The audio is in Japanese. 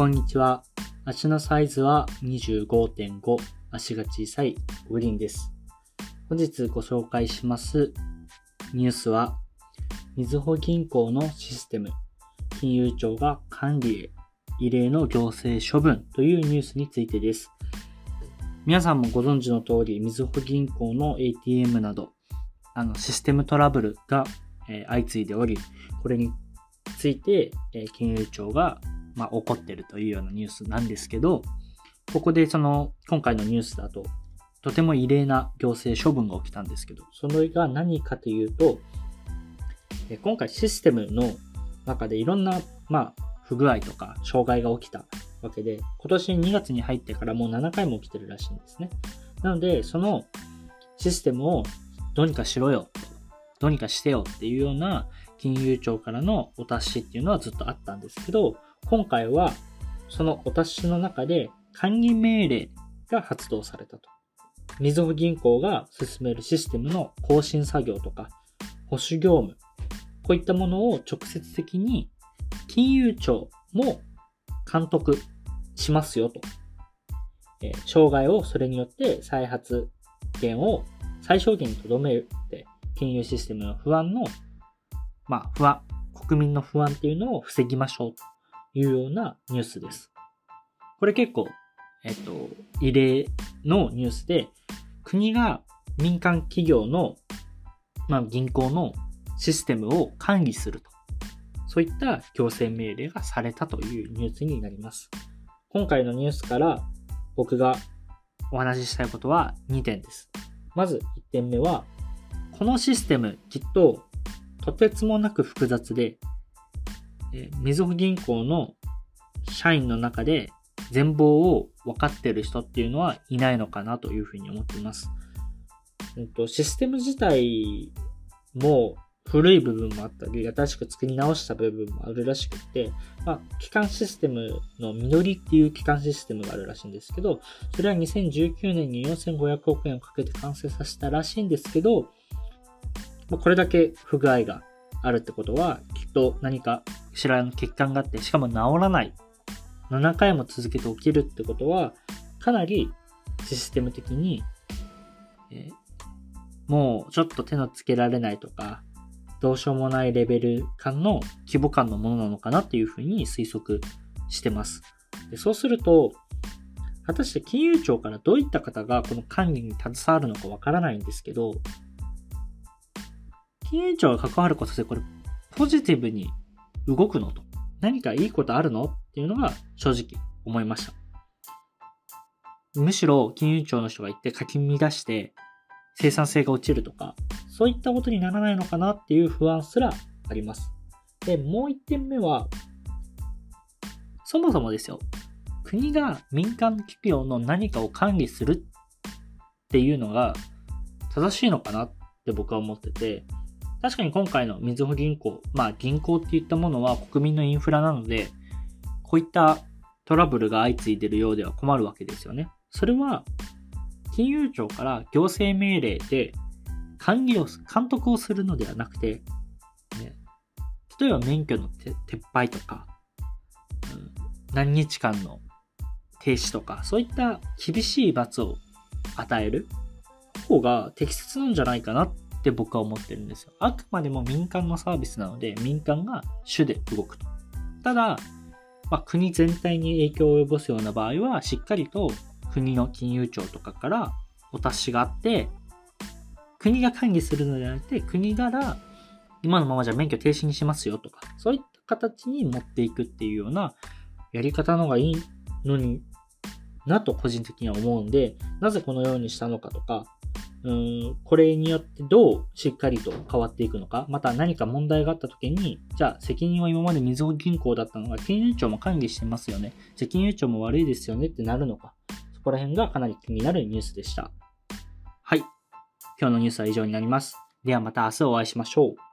こんにちは。足のサイズは25.5、足が小さいグリーンです。本日ご紹介しますニュースは、みずほ銀行のシステム、金融庁が管理へ異例の行政処分というニュースについてです。皆さんもご存知の通り、みずほ銀行の ATM など、あのシステムトラブルが、え相次いでおり、これについて、え金融庁が、まあ、怒ってるというようなニュースなんですけど、ここでその、今回のニュースだと、とても異例な行政処分が起きたんですけど、それが何かというと、今回システムの中でいろんな、まあ、不具合とか障害が起きたわけで、今年2月に入ってからもう7回も起きてるらしいんですね。なので、そのシステムをどうにかしろよ、どうにかしてよっていうような金融庁からのお達しっていうのはずっとあったんですけど、今回はそのお達しの中で管理命令が発動されたと。みずほ銀行が進めるシステムの更新作業とか保守業務、こういったものを直接的に金融庁も監督しますよと。えー障害をそれによって再発現を最小限にとどめるって、金融システムの不安の、まあ不安、国民の不安っていうのを防ぎましょうというようなニュースです。これ結構、えっと、異例のニュースで、国が民間企業の、まあ銀行のシステムを管理すると。そういった行政命令がされたというニュースになります。今回のニュースから僕がお話ししたいことは2点です。まず1点目は、このシステムきっととてつもなく複雑で、えみずほ銀行の社員の中で全貌を分かってる人っていうのはいないのかなというふうに思っています。うんとシステム自体も古い部分もあったり、新しく作り直した部分もあるらしくて、まあ、基幹システムの緑っていう基幹システムがあるらしいんですけど、それは2019年に4500億円をかけて完成させたらしいんですけど、まあ、これだけ不具合があるってことは、きっと何かしらの欠陥があって、しかも治らない。7回も続けて起きるってことは、かなりシステム的に、えもうちょっと手のつけられないとか、どうしようもないレベル感の規模感のものなのかなっていうふうに推測してます。でそうすると、果たして金融庁からどういった方がこの管理に携わるのかわからないんですけど、金融庁が関わることでこれポジティブに動くのと何かいいことあるのっていうのが正直思いました。むしろ金融庁の人が行って書き乱して生産性が落ちるとか、そういったことにならないのかなっていう不安すらあります。で、もう一点目は、そもそもですよ、国が民間企業の何かを管理するっていうのが正しいのかなって僕は思ってて、確かに今回のみずほ銀行、まあ銀行っていったものは国民のインフラなので、こういったトラブルが相次いでるようでは困るわけですよね。それは金融庁から行政命令で管理を、監督をするのではなくて、ね、例えば免許の撤廃とか、うん何日間の停止とか、そういった厳しい罰を与える方が適切なんじゃないかなって僕は思ってるんですよ。あくまでも民間のサービスなので、民間が主で動くと。ただ、まあ、国全体に影響を及ぼすような場合は、しっかりと国の金融庁とかからお達しがあって、国が管理するのではなくて、国から今のままじゃ免許停止にしますよとか、そういった形に持っていくっていうようなやり方の方がいいのになと個人的には思うんで、なぜこのようにしたのかとか、うん、これによってどうしっかりと変わっていくのか、また何か問題があった時に、じゃあ責任は今までみずほ銀行だったのが金融庁も管理してますよね。じゃあ金融庁も悪いですよねってなるのか。そこら辺がかなり気になるニュースでした。はい。今日のニュースは以上になります。ではまた明日お会いしましょう。